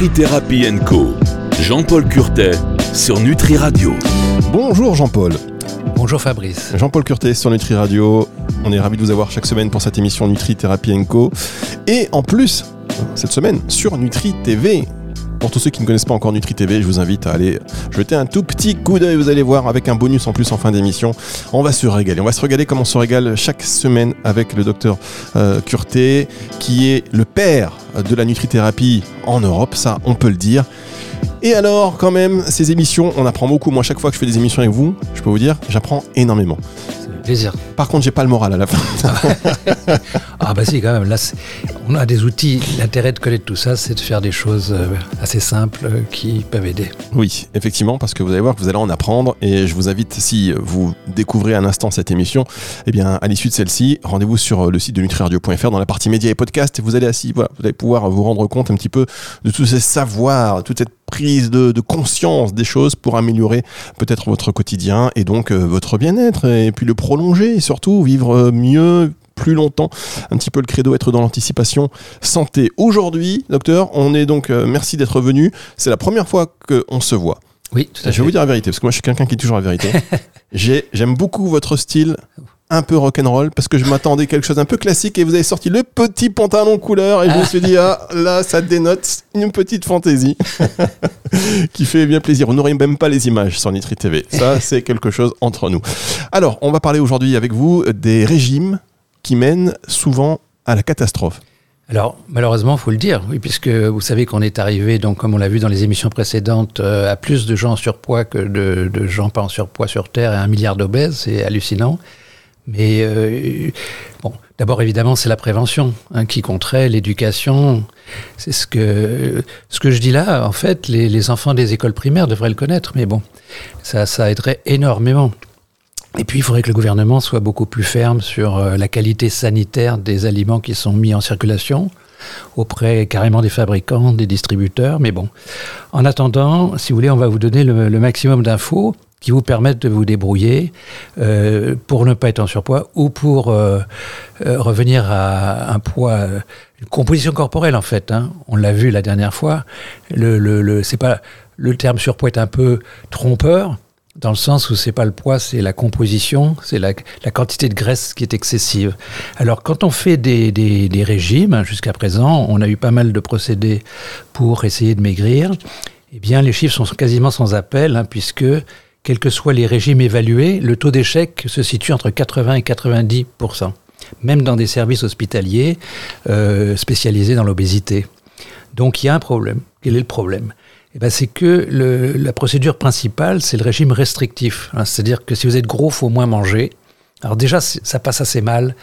Nutri Co. Jean-Paul Curtet sur Nutri Radio. Bonjour Jean-Paul. Bonjour Fabrice. Jean-Paul Curtet sur Nutri Radio. On est ravi de vous avoir chaque semaine pour cette émission Nutri Co. Et en plus, cette semaine sur Nutri TV. Pour tous ceux qui ne connaissent pas encore Nutri TV, je vous invite à aller jeter un tout petit coup d'œil. Vous allez voir avec un bonus en plus en fin d'émission. On va se régaler. On va se régaler comme on se régale chaque semaine avec le docteur euh, qui est le père de la nutrithérapie en Europe. Ça, on peut le dire. Et alors, quand même, ces émissions, on apprend beaucoup. Moi, chaque fois que je fais des émissions avec vous, je peux vous dire, j'apprends énormément. Plaisir. Par contre, j'ai pas le moral à la fin. ah bah si, quand même. Là, on a des outils. L'intérêt de connaître tout ça, c'est de faire des choses euh, assez simples euh, qui peuvent aider. Oui, effectivement, parce que vous allez voir que vous allez en apprendre. Et je vous invite, si vous découvrez un instant cette émission, eh bien, à l'issue de celle-ci, rendez-vous sur le site de nutriradio.fr dans la partie médias et podcasts. Et vous allez assis, voilà, vous allez pouvoir vous rendre compte un petit peu de tous ces savoirs, toute cette prise de, conscience des choses pour améliorer peut-être votre quotidien et donc euh, votre bien-être et puis le prolonger et surtout vivre euh, mieux plus longtemps. Un petit peu le credo, être dans l'anticipation santé. Aujourd'hui, docteur, on est donc, euh, merci d'être venu. C'est la première fois qu'on se voit. Oui, tout à Je vais vous dire la vérité, parce que moi je suis quelqu'un qui est toujours la vérité. J'aime beaucoup votre style un peu rock'n'roll parce que je m'attendais quelque chose un peu classique et vous avez sorti le petit pantalon couleur et je me suis dit ah là ça dénote une petite fantaisie qui fait bien plaisir. On n'aurait même pas les images sur Nitri TV. Ça c'est quelque chose entre nous. Alors on va parler aujourd'hui avec vous des régimes qui mènent souvent à la catastrophe. Alors, malheureusement, il faut le dire, oui, puisque vous savez qu'on est arrivé, donc, comme on l'a vu dans les émissions précédentes, euh, à plus de gens en surpoids que de, de gens pas en surpoids sur Terre et un milliard d'obèses, c'est hallucinant. Mais euh, bon, d'abord évidemment c'est la prévention hein, qui compterait, l'éducation. C'est ce que ce que je dis là. En fait, les, enfants des écoles primaires devraient le connaître, mais bon, ça, ça aiderait énormément. Et puis, il faudrait que le gouvernement soit beaucoup plus ferme sur euh, la qualité sanitaire des aliments qui sont mis en circulation auprès carrément des fabricants, des distributeurs. Mais bon, en attendant, si vous voulez, on va vous donner le maximum d'infos qui vous permettent de vous débrouiller euh, pour ne pas être en surpoids ou pour euh, euh, revenir à un poids, une composition corporelle en fait. Hein. On l'a vu la dernière fois. Le, le, le c'est pas le terme surpoids est un peu trompeur dans le sens où c'est pas le poids, c'est la composition, c'est la, la, quantité de graisse qui est excessive. Alors quand on fait des, des, des régimes, hein, jusqu'à présent, on a eu pas mal de procédés pour essayer de maigrir. Eh bien, les chiffres sont quasiment sans appel, hein, puisque quels que soient les régimes évalués, le taux d'échec se situe entre 80 et 90% même dans des services hospitaliers euh, spécialisés dans l'obésité. Donc il y a un problème. Quel est le problème? Eh ben, C'est que la procédure principale, c'est le régime restrictif. Hein, C'est-à-dire que si vous êtes gros, il faut moins manger. Alors déjà, ça passe assez mal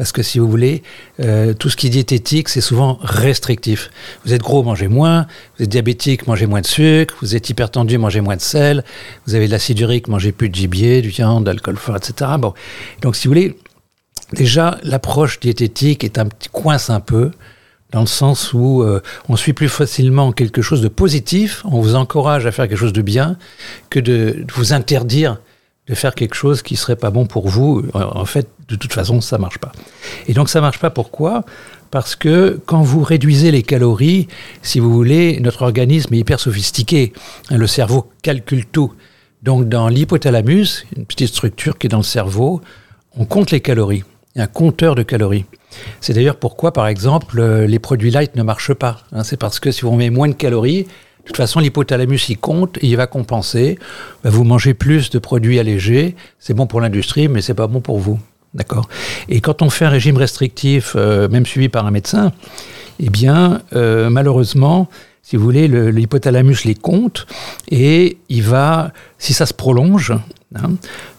parce que si vous voulez, euh, tout ce qui est diététique, c'est souvent restrictif. Vous êtes gros, mangez moins. Vous êtes diabétique, mangez moins de sucre. Vous êtes hypertendu, mangez moins de sel. Vous avez de l'acide urique, mangez plus de gibier, du viande, d'alcool fort, etc. Bon. Donc, si vous voulez, déjà, l'approche diététique est un petit coince un peu dans le sens où euh, on suit plus facilement quelque chose de positif, on vous encourage à faire quelque chose de bien, que de, de vous interdire de faire quelque chose qui serait pas bon pour vous. En fait, de toute façon, ça marche pas. Et donc, ça marche pas pourquoi? Parce que quand vous réduisez les calories, si vous voulez, notre organisme est hyper sophistiqué. Le cerveau calcule tout. Donc, dans l'hypothalamus, une petite structure qui est dans le cerveau, on compte les calories. Il y a un compteur de calories. C'est d'ailleurs pourquoi, par exemple, les produits light ne marchent pas. Hein, c'est parce que si on met moins de calories, toute façon, l'hypothalamus, il compte et il va compenser. Bah, vous mangez plus de produits allégés, c'est bon pour l'industrie, mais c'est pas bon pour vous. D'accord? Et quand on fait un régime restrictif, euh, même suivi par un médecin, eh bien, euh, malheureusement, si vous voulez, l'hypothalamus les compte et il va, si ça se prolonge, hein,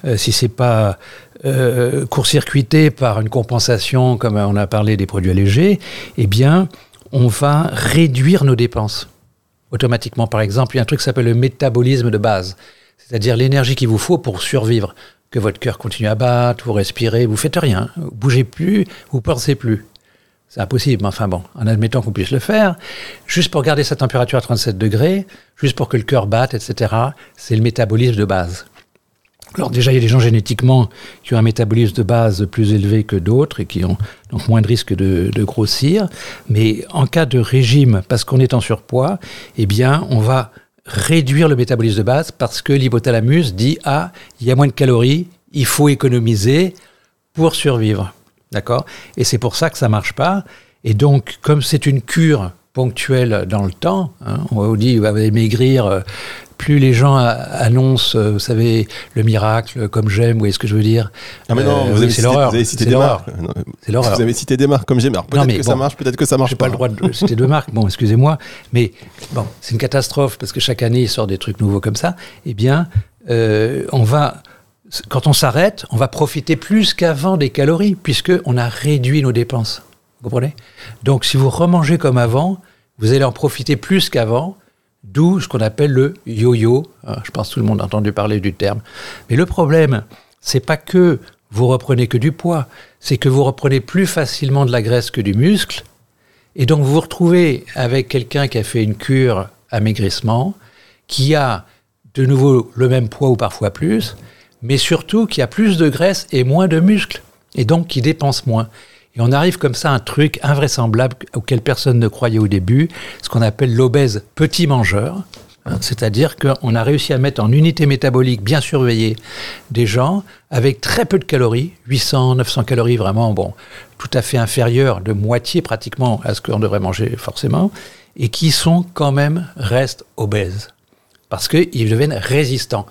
euh, si c'est pas euh, court-circuité par une compensation, comme on a parlé des produits allégés, eh bien, on va réduire nos dépenses automatiquement. Par exemple, il y a un truc qui s'appelle le métabolisme de base, c'est-à-dire l'énergie qu'il vous faut pour survivre. Que votre cœur continue à battre, vous respirez, vous faites rien, vous bougez plus, vous pensez plus. C'est impossible, mais enfin bon, en admettant qu'on puisse le faire, juste pour garder sa température à 37 degrés, juste pour que le cœur batte, etc., c'est le métabolisme de base. Alors déjà, il y a des gens génétiquement qui ont un métabolisme de base plus élevé que d'autres et qui ont donc moins de risque de, grossir. Mais en cas de régime, parce qu'on est en surpoids, eh bien, on va réduire le métabolisme de base parce que l'hypothalamus dit ah, il y a moins de calories, il faut économiser pour survivre. D'accord? Et c'est pour ça que ça marche pas. Et donc, comme c'est une cure ponctuelle dans le temps, hein, on dit, vous allez maigrir, euh, plus les gens annoncent, euh, vous savez, le miracle, comme j'aime, vous voyez ce que je veux dire? Ah mais non, Euh, vous, avez cité, vous avez cité des marques. Non, C'est l'horreur. Vous avez cité des marques comme j'aime. Alors peut-être que ça marche, peut-être que ça marche J'ai pas le droit de citer deux marques, bon, excusez-moi, mais bon, c'est une catastrophe parce que chaque année il sort des trucs nouveaux comme ça. Eh bien, euh, on va, quand on s'arrête, on va profiter plus qu'avant des calories puisque on a réduit nos dépenses. Vous comprenez? Donc, si vous remangez comme avant, vous allez en profiter plus qu'avant. D'où ce qu'on appelle le yo-yo. Ah, Je pense que tout le monde a entendu parler du terme. Mais le problème, c'est pas que vous reprenez que du poids, c'est que vous reprenez plus facilement de la graisse que du muscle. Et donc vous vous retrouvez avec quelqu'un qui a fait une cure amaigrissement, qui a de nouveau le même poids ou parfois plus, mais surtout qui a plus de graisse et moins de muscles, et donc qui dépense moins. Et on arrive comme ça à un truc invraisemblable auquel personne ne croyait au début, ce qu'on appelle l'obèse petit mangeur. hein, C'est-à-dire qu'on a réussi à mettre en unité métabolique bien surveillée des gens avec très peu de calories, 800, 900 calories vraiment, bon, tout à fait inférieures de moitié pratiquement à ce qu'on devrait manger forcément, et qui sont quand même, restent obèses parce qu'ils deviennent résistants.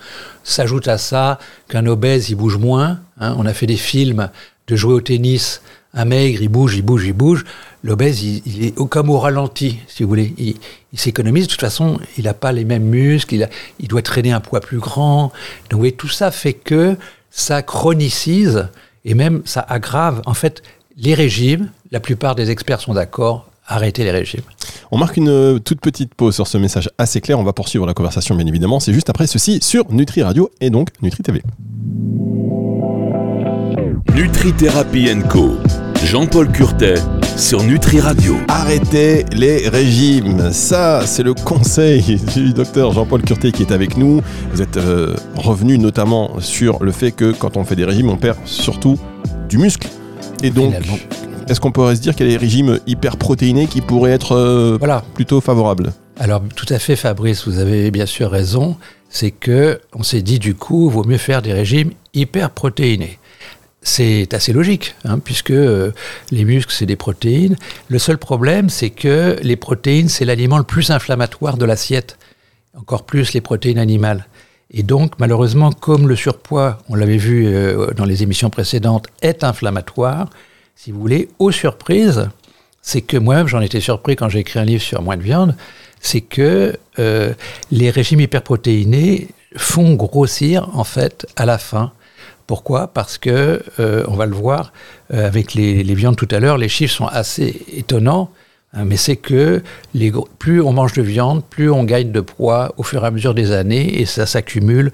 S'ajoute à ça qu'un obèse, il bouge moins. hein. On a fait des films de jouer au tennis. Un maigre, il bouge, il bouge, il bouge. L'obèse, il, il est au- comme au ralenti, si vous voulez. Il, il s'économise. De toute façon, il n'a pas les mêmes muscles. Il, a- il doit traîner un poids plus grand. Donc, vous voyez, tout ça fait que ça chronicise et même ça aggrave. En fait, les régimes, la plupart des experts sont d'accord, arrêtez les régimes. On marque une euh, toute petite pause sur ce message assez clair. On va poursuivre la conversation, bien évidemment. C'est juste après ceci sur Nutri Radio et donc Nutri TV. Nutri Thérapie Co. Jean-Paul Curtet sur Nutri Radio. Arrêtez les régimes. Ça, c'est le conseil du docteur Jean-Paul Curté qui est avec nous. Vous êtes euh, revenu notamment sur le fait que quand on fait des régimes, on perd surtout du muscle. Et donc, Finalement. est-ce qu'on pourrait se dire qu'il y a des régimes hyperprotéinés qui pourraient être euh, Voilà. plutôt favorables? Alors, tout à fait, Fabrice, vous avez bien sûr raison. C'est que on s'est dit, du coup, il vaut mieux faire des régimes hyperprotéinés. C'est assez logique, hein, puisque euh, les muscles, c'est des protéines. Le seul problème, c'est que les protéines, c'est l'aliment le plus inflammatoire de l'assiette, encore plus les protéines animales. Et donc, malheureusement, comme le surpoids, on l'avait vu euh, dans les émissions précédentes, est inflammatoire, si vous voulez, aux surprises, c'est que moi-même, j'en étais surpris quand j'ai écrit un livre sur moins de viande, c'est que euh, les régimes hyperprotéinés font grossir, en fait, à la fin. Pourquoi? Parce que, euh, on va le voir euh, avec les, viandes tout à l'heure, les chiffres sont assez étonnants, hein, mais c'est que plus on mange de viande, plus on gagne de poids au fur et à mesure des années, et ça s'accumule.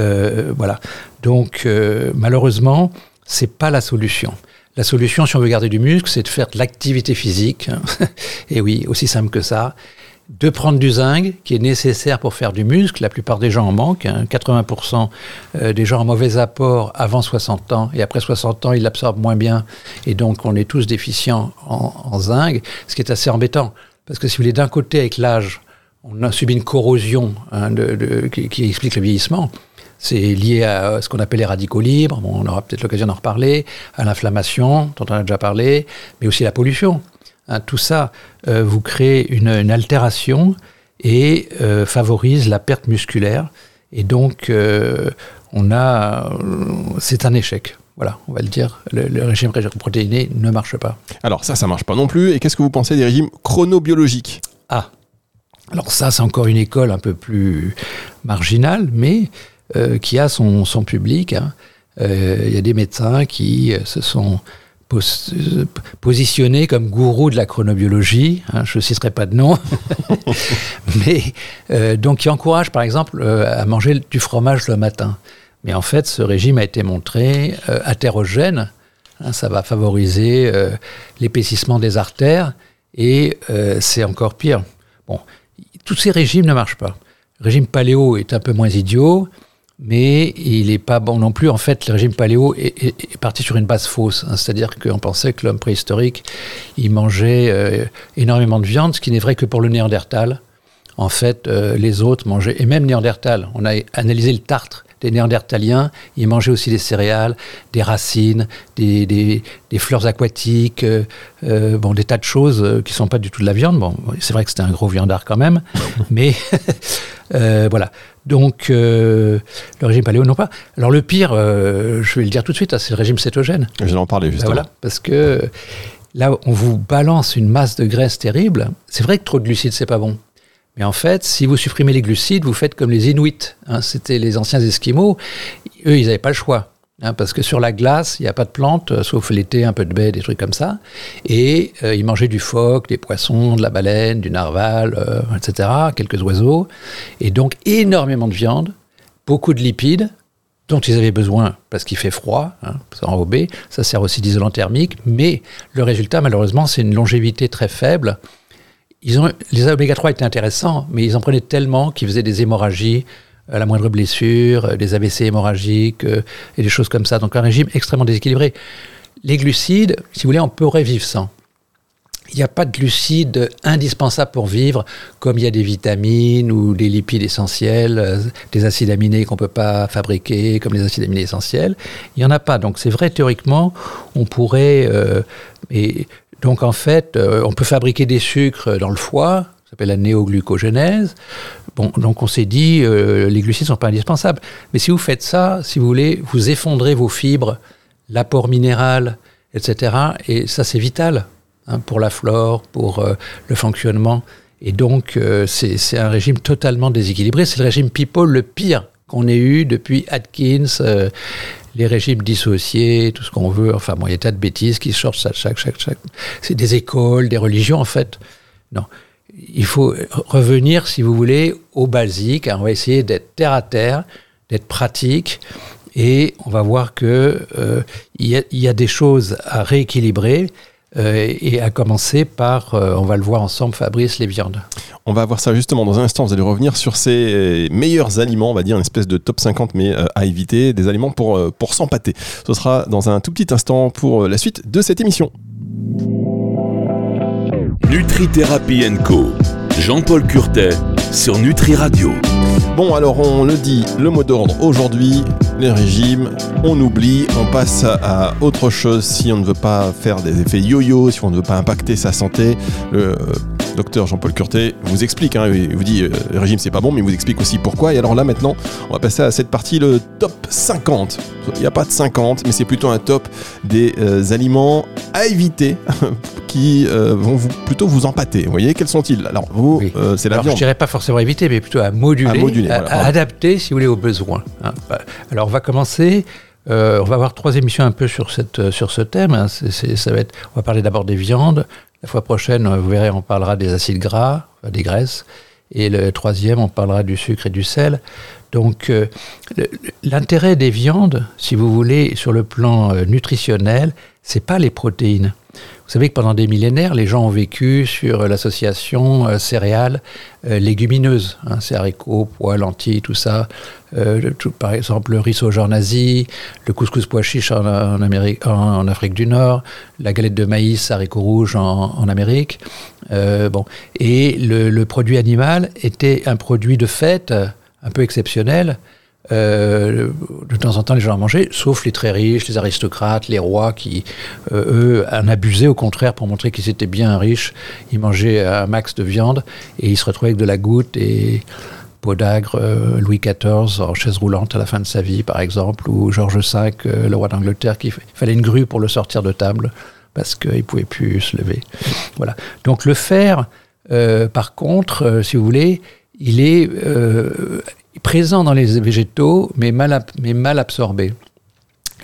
euh, voilà. Donc, malheureusement, c'est pas la solution. La solution, si on veut garder du muscle, c'est de faire de l'activité physique. hein. et oui, aussi simple que ça de prendre du zinc qui est nécessaire pour faire du muscle. La plupart des gens en manquent. hein. 80% euh, des gens en mauvais apport avant 60 ans et après 60 ans, ils l'absorbent moins bien. Et donc, on est tous déficients en, zinc, ce qui est assez embêtant. Parce que si vous voulez, d'un côté, avec l'âge, on a subi une corrosion hein, de- de- qui, qui explique le vieillissement. C'est lié à ce qu'on appelle les radicaux libres, bon, on aura peut-être l'occasion d'en reparler, à l'inflammation, dont on a déjà parlé, mais aussi la pollution. Hein, tout ça euh, vous crée une, une altération et euh, favorise la perte musculaire. Et donc, euh, on a, c'est un échec. Voilà, on va le dire. Le, le régime protéiné ne marche pas. Alors ça, ça marche pas non plus. Et qu'est-ce que vous pensez des régimes chronobiologiques? Ah, alors ça, c'est encore une école un peu plus marginale, mais qui a son, son public. hein. Il y a des médecins qui se sont pos- positionnés comme gourous de la chronobiologie. hein, je ne citerai pas de nom. mais euh, donc qui encouragent, par exemple, euh, à manger du fromage le matin. Mais en fait, ce régime a été montré euh, hétérogène. Hein, ça va favoriser l'épaississement des artères et c'est encore pire. Bon, tous ces régimes ne marchent pas. Le régime paléo est un peu moins idiot. Mais il n'est pas bon non plus. En fait, le régime paléo est, parti sur une base fausse. Hein. C'est-à-dire qu'on pensait que l'homme préhistorique, il mangeait euh, énormément de viande, ce qui n'est vrai que pour le Néandertal. En fait, euh, les autres mangeaient, et même Néandertal, on a analysé le tartre des Néandertaliens, ils mangeaient aussi des céréales, des racines, des, fleurs aquatiques, euh, bon, des tas de choses qui ne sont pas du tout de la viande. Bon, c'est vrai que c'était un gros viandard quand même, mais voilà. Donc, euh, le régime paléo, non pas. Alors, le pire, euh, je vais le dire tout de suite, hein, c'est le régime cétogène. Je vais en parler justement. voilà, parce que là, on vous balance une masse de graisse terrible. C'est vrai que trop de glucides, c'est pas bon. Mais en fait, si vous supprimez les glucides, vous faites comme les Inuits. Hein, C'était les anciens Esquimaux. Eux, ils n'avaient pas le choix. Hein, parce que sur la glace, il n'y a pas de plantes, euh, sauf l'été, un peu de baie, des trucs comme ça. Et euh, ils mangeaient du phoque, des poissons, de la baleine, du narval, euh, etc., quelques oiseaux. Et donc énormément de viande, beaucoup de lipides, dont ils avaient besoin parce qu'il fait froid, hein, enrobé. Ça sert aussi d'isolant thermique. Mais le résultat, malheureusement, c'est une longévité très faible. Ils ont, les oméga 3 étaient intéressants, mais ils en prenaient tellement qu'ils faisaient des hémorragies, la moindre blessure, des AVC hémorragiques euh, et des choses comme ça. Donc un régime extrêmement déséquilibré. Les glucides, si vous voulez, on pourrait vivre sans. Il n'y a pas de glucides indispensables pour vivre, comme il y a des vitamines ou des lipides essentiels, euh, des acides aminés qu'on ne peut pas fabriquer, comme les acides aminés essentiels. Il n'y en a pas. Donc c'est vrai, théoriquement, on pourrait... Euh, et donc en fait, on peut fabriquer des sucres dans le foie, ça s'appelle la néoglucogénèse. Bon, donc on s'est dit, euh, les glucides ne sont pas indispensables. Mais si vous faites ça, si vous voulez, vous effondrez vos fibres, l'apport minéral, etc. Et ça, c'est vital hein, pour la flore, pour euh, le fonctionnement. Et donc, euh, c'est un régime totalement déséquilibré. C'est le régime People le pire qu'on ait eu depuis Atkins, les régimes dissociés, tout ce qu'on veut. Enfin, bon, il y a tas de bêtises qui sortent chaque, chaque, chaque, chaque. C'est des écoles, des religions, en fait. Non il faut revenir, si vous voulez, au basique. On va essayer d'être terre à terre, d'être pratique, et on va voir que euh, il y, a des choses à rééquilibrer. Euh, et à commencer par, euh, on va le voir ensemble, Fabrice, les viandes. On va voir ça justement dans un instant. Vous allez revenir sur ces meilleurs aliments, on va dire, une espèce de top 50, mais à éviter, des aliments pour, pour s'empâter. Ce sera dans un tout petit instant pour la suite de cette émission. Nutri-Thérapie Co. Jean-Paul Curtet sur Nutri Radio. Bon, alors on le dit, le mot d'ordre aujourd'hui, les régimes, on oublie, on passe à autre chose si on ne veut pas faire des effets yo-yo, si on ne veut pas impacter sa santé. Le docteur Jean-Paul Curtet vous explique, hein, il vous dit euh, le régime c'est pas bon, mais il vous explique aussi pourquoi. Et alors là maintenant, on va passer à cette partie, le top 50. Il n'y a pas de 50, mais c'est plutôt un top des euh, aliments à éviter qui euh, vont vous, plutôt vous empâter. Vous voyez, quels sont-ils? Alors vous, c'est la alors, Je dirais pas forcément éviter, mais plutôt à moduler, à, adapter, si vous voulez, aux besoins. Hein. Bah, alors on va commencer. on va avoir trois émissions un peu sur, cette, sur ce thème. Hein. ça va être, on va parler d'abord des viandes, la fois prochaine, vous verrez, on parlera des acides gras, des graisses. Et le troisième, on parlera du sucre et du sel. Donc, euh, l'intérêt des viandes, si vous voulez, sur le plan euh, nutritionnel, c'est pas les protéines. Vous savez que pendant des millénaires, les gens ont vécu sur l'association euh, céréales euh, légumineuses, hein, c'est haricots, pois, lentilles, tout ça. Euh, par exemple, le riz au genre nazi, le couscous pois chiche en, Afrique du Nord, la galette de maïs, haricots rouges en, Amérique. bon. Et le, produit animal était un produit de fête un peu exceptionnel euh, de temps en temps, les gens en mangeaient, sauf les très riches, les aristocrates, les rois qui, euh, eux, en abusaient au contraire pour montrer qu'ils étaient bien riches. Ils mangeaient un max de viande et ils se retrouvaient avec de la goutte et Podagre, euh, Louis XIV en chaise roulante à la fin de sa vie, par exemple, ou George V, le roi d'Angleterre, qui fallait une grue pour le sortir de table parce qu'il ne pouvait plus se lever. Voilà. Donc le fer, par contre, si vous voulez, il est présent dans les végétaux, mais mal, absorbé.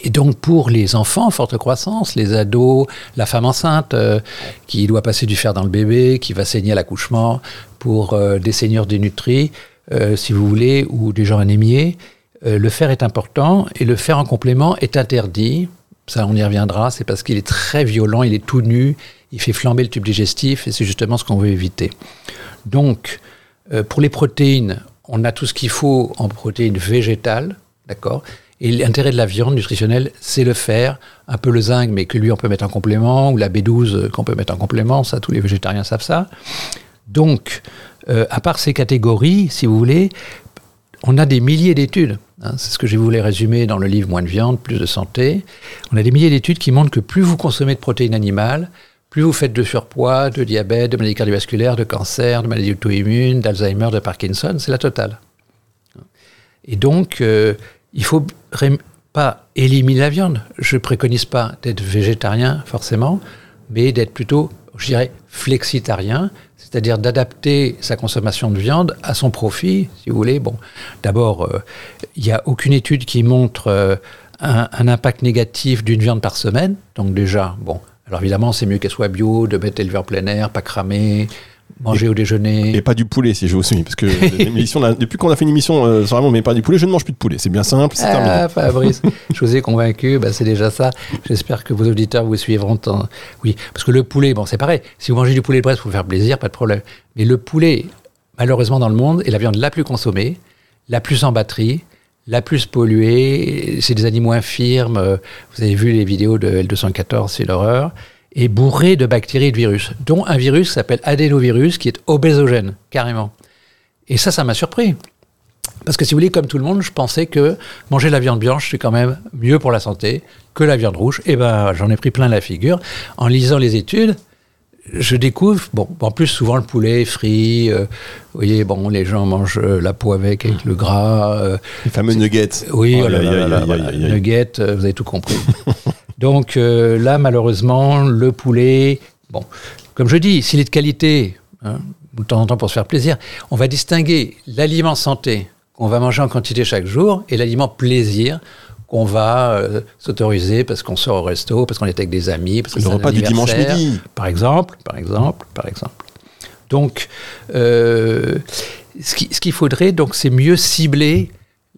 Et donc pour les enfants en forte croissance, les ados, la femme enceinte euh, qui doit passer du fer dans le bébé, qui va saigner à l'accouchement, pour euh, des seigneurs dénutris, euh, si vous voulez, ou des gens anémiés, le fer est important et le fer en complément est interdit. Ça, on y reviendra, c'est parce qu'il est très violent, il est tout nu, il fait flamber le tube digestif et c'est justement ce qu'on veut éviter. Donc, pour les protéines, on a tout ce qu'il faut en protéines végétales, d'accord et l'intérêt de la viande nutritionnelle, c'est le fer, un peu le zinc, mais que lui on peut mettre en complément, ou la B12 euh, qu'on peut mettre en complément, ça tous les végétariens savent ça. Donc, euh, à part ces catégories, si vous voulez, on a des milliers d'études. Hein, c'est ce que je voulais résumer dans le livre Moins de viande, plus de santé. On a des milliers d'études qui montrent que plus vous consommez de protéines animales, plus vous faites de surpoids, de diabète, de maladies cardiovasculaires, de cancer, de maladies auto-immunes, d'Alzheimer, de Parkinson, c'est la totale. Et donc, euh, il faut pas éliminer la viande. Je préconise pas d'être végétarien forcément, mais d'être plutôt, je dirais, flexitarien, c'est-à-dire d'adapter sa consommation de viande à son profit, si vous voulez. Bon, d'abord, euh, il n'y a aucune étude qui montre euh, un, impact négatif d'une viande par semaine. Donc déjà, bon, alors évidemment, c'est mieux qu'elle soit bio, de mettre élevé en plein air, pas cramé, Manger au déjeuner. Et pas du poulet, si je vous souviens. Parce que depuis qu'on a fait une émission euh, sur mais pas du poulet, je ne mange plus de poulet. C'est bien simple, c'est ah, Fabrice, je vous ai convaincu, bah, c'est déjà ça. J'espère que vos auditeurs vous suivront. Oui, parce que le poulet, bon, c'est pareil. Si vous mangez du poulet de Brest pour vous faire plaisir, pas de problème. Mais le poulet, malheureusement, dans le monde, est la viande la plus consommée, la plus en batterie, la plus polluée. C'est des animaux infirmes. Vous avez vu les vidéos de L214, c'est l'horreur est bourré de bactéries et de virus, dont un virus qui s'appelle adénovirus, qui est obésogène, carrément. Et ça, ça m'a surpris. Parce que si vous voulez, comme tout le monde, je pensais que manger de la viande blanche, c'est quand même mieux pour la santé que la viande rouge. Et eh ben, j'en ai pris plein la figure. En lisant les études, je découvre, bon, en plus, souvent le poulet frit, euh, vous voyez, bon, les gens mangent euh, la peau avec, avec le gras. Euh, les fameux nuggets. Oui, oh nuggets, vous avez tout compris. Donc euh, là, malheureusement, le poulet, bon, comme je dis, s'il est de qualité, hein, de temps en temps pour se faire plaisir, on va distinguer l'aliment santé qu'on va manger en quantité chaque jour et l'aliment plaisir qu'on va euh, s'autoriser parce qu'on sort au resto, parce qu'on est avec des amis, parce que le repas du dimanche midi, par exemple, par exemple, par exemple. Donc, euh, ce qu'il faudrait, donc, c'est mieux cibler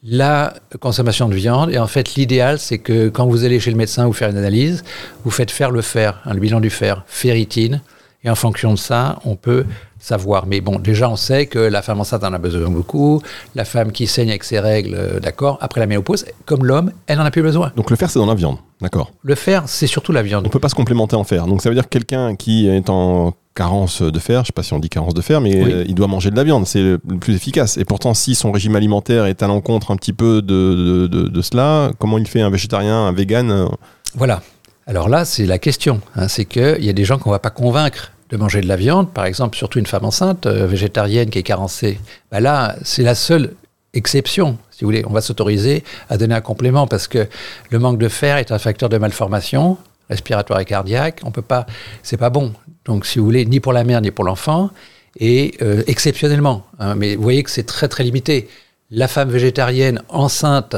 la consommation de viande. Et en fait, l'idéal, c'est que quand vous allez chez le médecin vous faire une analyse, vous faites faire le fer, hein, le bilan du fer, ferritine. Et en fonction de ça, on peut savoir. Mais bon, déjà, on sait que la femme enceinte en a besoin beaucoup. La femme qui saigne avec ses règles, euh, d'accord. Après la ménopause, comme l'homme, elle n'en a plus besoin. Donc le fer, c'est dans la viande, d'accord. Le fer, c'est surtout la viande. On peut pas se complémenter en fer. Donc ça veut dire que quelqu'un qui est en carence de fer, je sais pas si on dit carence de fer, mais euh, il doit manger de la viande, c'est le, plus efficace. Et pourtant, si son régime alimentaire est à l'encontre un petit peu de, de, cela, comment il fait un végétarien, un vegan euh Voilà. Alors là, c'est la question. Hein, c'est qu'il y a des gens qu'on va pas convaincre de manger de la viande, par exemple, surtout une femme enceinte, euh, végétarienne qui est carencée. Bah là, c'est la seule exception, si vous voulez. On va s'autoriser à donner un complément parce que le manque de fer est un facteur de malformation respiratoire et cardiaque. On peut pas, c'est pas bon. Donc, si vous voulez, ni pour la mère ni pour l'enfant, et euh, exceptionnellement. Hein. mais vous voyez que c'est très très limité. La femme végétarienne enceinte,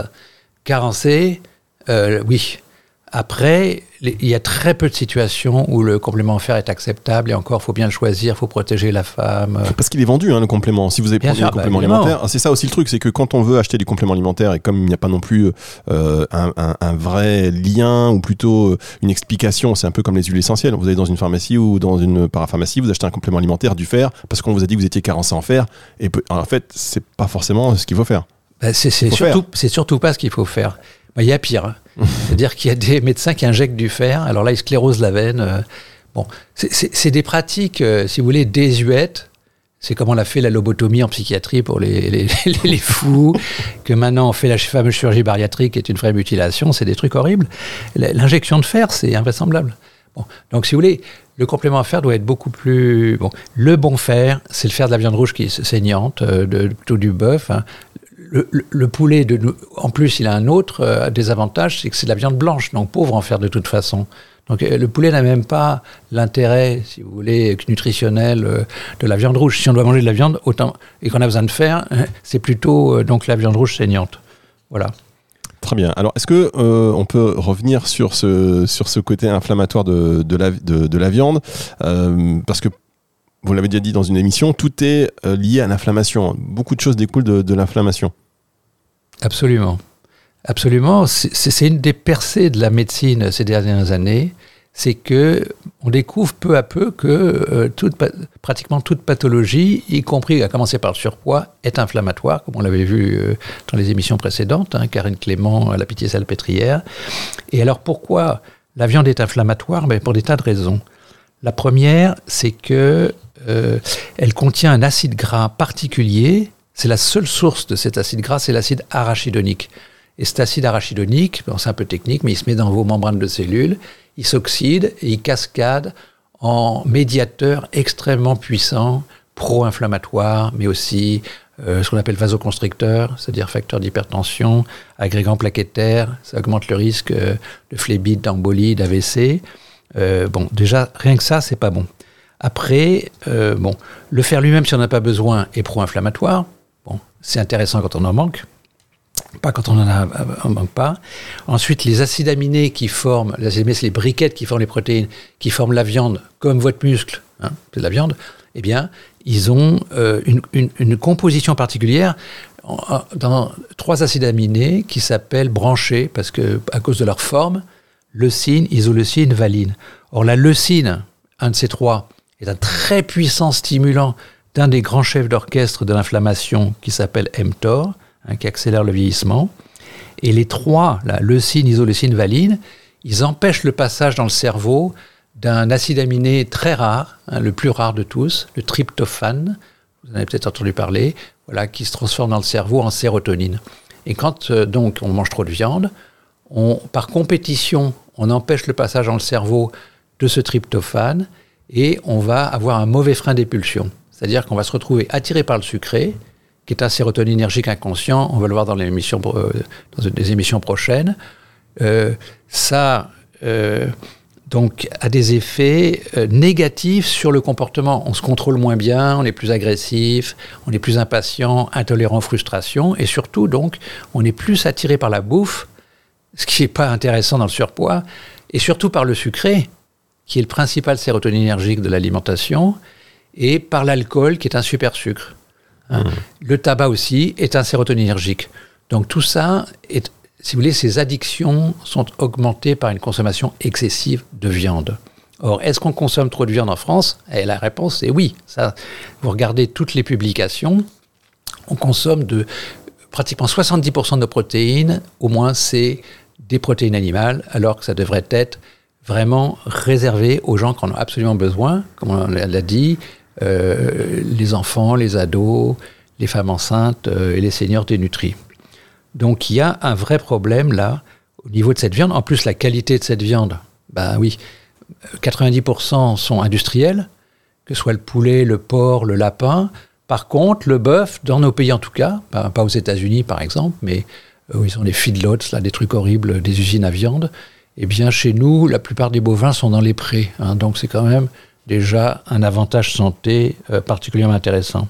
carencée, euh, oui. Après, il y a très peu de situations où le complément fer est acceptable et encore, il faut bien le choisir, il faut protéger la femme. Parce qu'il est vendu, hein, le complément. Si vous avez pris un complément bah, alimentaire, c'est ça aussi le truc, c'est que quand on veut acheter des compléments alimentaires et comme il n'y a pas non plus euh, un, vrai lien ou plutôt euh, une explication, c'est un peu comme les huiles essentielles. Vous allez dans une pharmacie ou dans une parapharmacie, vous achetez un complément alimentaire du fer parce qu'on vous a dit que vous étiez carencé en fer et en fait, c'est pas forcément ce qu'il faut faire. Bah, c'est surtout, surtout pas ce qu'il faut faire. Bah, il y a pire. Hein. C'est-à-dire qu'il y a des médecins qui injectent du fer. Alors là, ils sclérosent la veine. Euh, bon, c'est des pratiques, euh, si vous voulez, désuètes. C'est comme on a fait la lobotomie en psychiatrie pour les, les, les, fous, que maintenant on fait la fameuse chirurgie bariatrique qui est une vraie mutilation, c'est des trucs horribles. L'injection de fer, c'est invraisemblable. Bon, donc si vous voulez, le complément à fer doit être beaucoup plus... Bon, le bon fer, c'est le fer de la viande rouge qui est saignante, euh, de, plutôt du bœuf. Hein le, poulet, en plus, il a un autre euh, désavantage, c'est que c'est de la viande blanche, donc pauvre en fer de toute façon. Donc euh, le poulet n'a même pas l'intérêt, si vous voulez, nutritionnel euh, de la viande rouge. Si on doit manger de la viande, autant et qu'on a besoin de fer, hein, c'est plutôt donc la viande rouge saignante. Voilà. Très bien. Alors, est-ce que on peut revenir sur ce sur ce côté inflammatoire de, de, la viande? Parce que vous l'avez déjà dit dans une émission, tout est euh, lié à l'inflammation. Beaucoup de choses découlent de, l'inflammation. Absolument. Absolument. C'est une des percées de la médecine ces dernières années. c'est que on découvre peu à peu que euh, pratiquement toute pathologie, y compris à commencer par le surpoids, est inflammatoire, comme on l'avait vu euh, dans les émissions précédentes, hein, Karine Clément, la pitié salpêtrière. Et alors pourquoi la viande est inflammatoire? Ben, Pour des tas de raisons. La première, c'est que euh, elle contient un acide gras particulier. C'est la seule source de cet acide gras, c'est l'acide arachidonique. Et cet acide arachidonique, c'est un peu technique, mais il se met dans vos membranes de cellules, il s'oxyde et il cascade en médiateur extrêmement puissant, pro-inflammatoire, mais aussi euh, ce qu'on appelle vasoconstricteur, c'est-à-dire facteur d'hypertension, agrégant plaquettaire, ça augmente le risque euh, de phlébite, d'embolie, d'AVC. Euh, bon, déjà, rien que ça, c'est pas bon. Après, bon, le fer lui-même, si on n'a pas besoin, est pro-inflammatoire. Bon, c'est intéressant quand on en manque pas quand on en a, manque pas. Ensuite, les acides aminés qui forment, les acides aminés, c'est les briquettes qui forment les protéines, qui forment la viande, comme votre muscle, hein, c'est de la viande, eh bien, ils ont euh, une, composition particulière dans trois acides aminés qui s'appellent branchés, parce que à cause de leur forme, leucine, isoleucine, valine. Or, la leucine, un de ces trois, est un très puissant stimulant d'un des grands chefs d'orchestre de l'inflammation qui s'appelle mTOR, Hein, qui accélère le vieillissement. Et les trois, la leucine, isoleucine, valine, ils empêchent le passage dans le cerveau d'un acide aminé très rare, hein, le plus rare de tous, le tryptophane, vous en avez peut-être entendu parler, voilà, qui se transforme dans le cerveau en sérotonine. Et quand euh, donc on mange trop de viande, par compétition, on empêche le passage dans le cerveau de ce tryptophane et on va avoir un mauvais frein des pulsions. C'est-à-dire qu'on va se retrouver attiré par le sucré, qui est un sérotoninergique inconscient. On va le voir dans, les émissions, euh, prochaines. Euh, ça euh, donc, a des effets négatifs sur le comportement. On se contrôle moins bien, on est plus agressif, on est plus impatient, intolérant, frustration, et surtout, donc, on est plus attiré par la bouffe, ce qui n'est pas intéressant dans le surpoids, et surtout par le sucré, qui est le principal sérotoninergique de l'alimentation, et par l'alcool, qui est un super sucre. Hein. Le tabac aussi est un sérotoninergique. Donc tout ça, est, si vous voulez, ces addictions sont augmentées par une consommation excessive de viande. Or, est-ce qu'on consomme trop de viande en France? Et la réponse est oui. Ça, vous regardez toutes les publications, on consomme de pratiquement 70% de nos protéines, au moins c'est des protéines animales, alors que ça devrait être vraiment réservé aux gens qui en ont absolument besoin, comme on l'a dit, euh, les enfants, les ados, les femmes enceintes euh, et les seniors dénutris. Donc il y a un vrai problème là au niveau de cette viande. En plus, la qualité de cette viande, ben oui, 90% sont industriels, que ce soit le poulet, le porc, le lapin. Par contre, le bœuf, dans nos pays en tout cas, pas, aux États-Unis par exemple, mais euh, où ils ont des feedlots, des trucs horribles, des usines à viande, eh bien chez nous, la plupart des bovins sont dans les prés. Hein. donc c'est quand même déjà un avantage santé euh, particulièrement intéressant.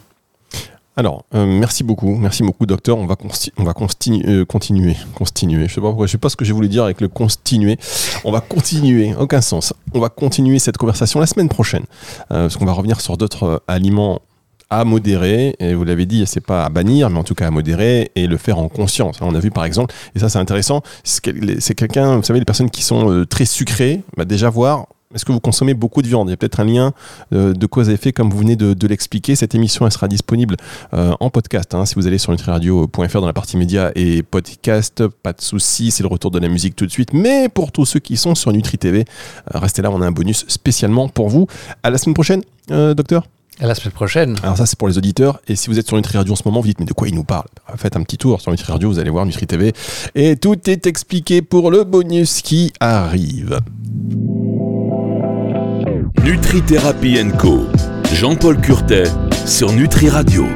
Alors, euh, merci beaucoup, merci beaucoup, docteur. On va, on va continuer, continuer. Je sais pourquoi, je sais pas ce que je voulais dire avec le continuer. On va continuer, aucun sens. On va continuer cette conversation la semaine prochaine, parce qu'on va revenir sur d'autres aliments à modérer, et vous l'avez dit, c'est pas à bannir, mais en tout cas à modérer et le faire en conscience. On a vu par exemple, et ça c'est intéressant, c'est quelqu'un, vous savez, les personnes qui sont très sucrées, bah, déjà voir est-ce que vous consommez beaucoup de viande? Il y a peut-être un lien euh, de cause à effet comme vous venez de, l'expliquer. Cette émission, elle sera disponible euh, en podcast. Hein, si vous allez sur nutriradio.fr dans la partie médias et podcast, pas de souci, c'est le retour de la musique tout de suite. Mais pour tous ceux qui sont sur Nutri TV, euh, restez là, on a un bonus spécialement pour vous. À la semaine prochaine, docteur à la semaine prochaine. Alors ça c'est pour les auditeurs. Et si vous êtes sur Nutri Radio en ce moment, vous dites mais de quoi il nous parle Faites un petit tour sur Nutri Radio, vous allez voir Nutri TV. Et tout est expliqué pour le bonus qui arrive. Nutri Thérapie Co. Jean-Paul Curtet sur Nutri Radio.